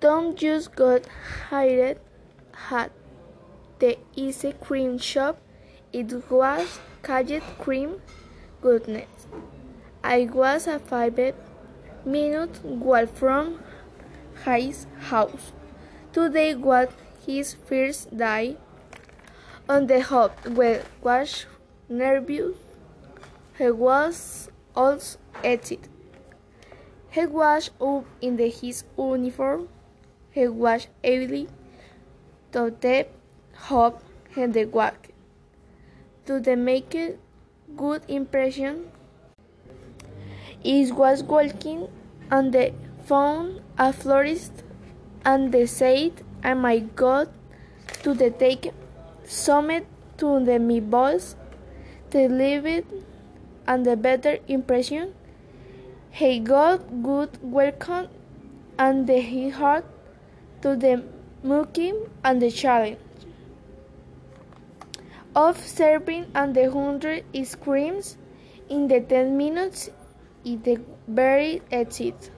Tom just got hired at the ice cream shop. It was called Cream Goodness. I was a five minute walk from his house. Today was his first day on the job. We was nervous. He was also excited. He was up in the, his uniform. He was able to the job and the work. To the make a good impression, he was walking and they found a florist and they said, "Oh my God!" to the take some to the me boss to leave it and the better impression. He got good welcome and he had to the monkey and the challenge of serving and the hundred screams in the ten minutes is the very exit.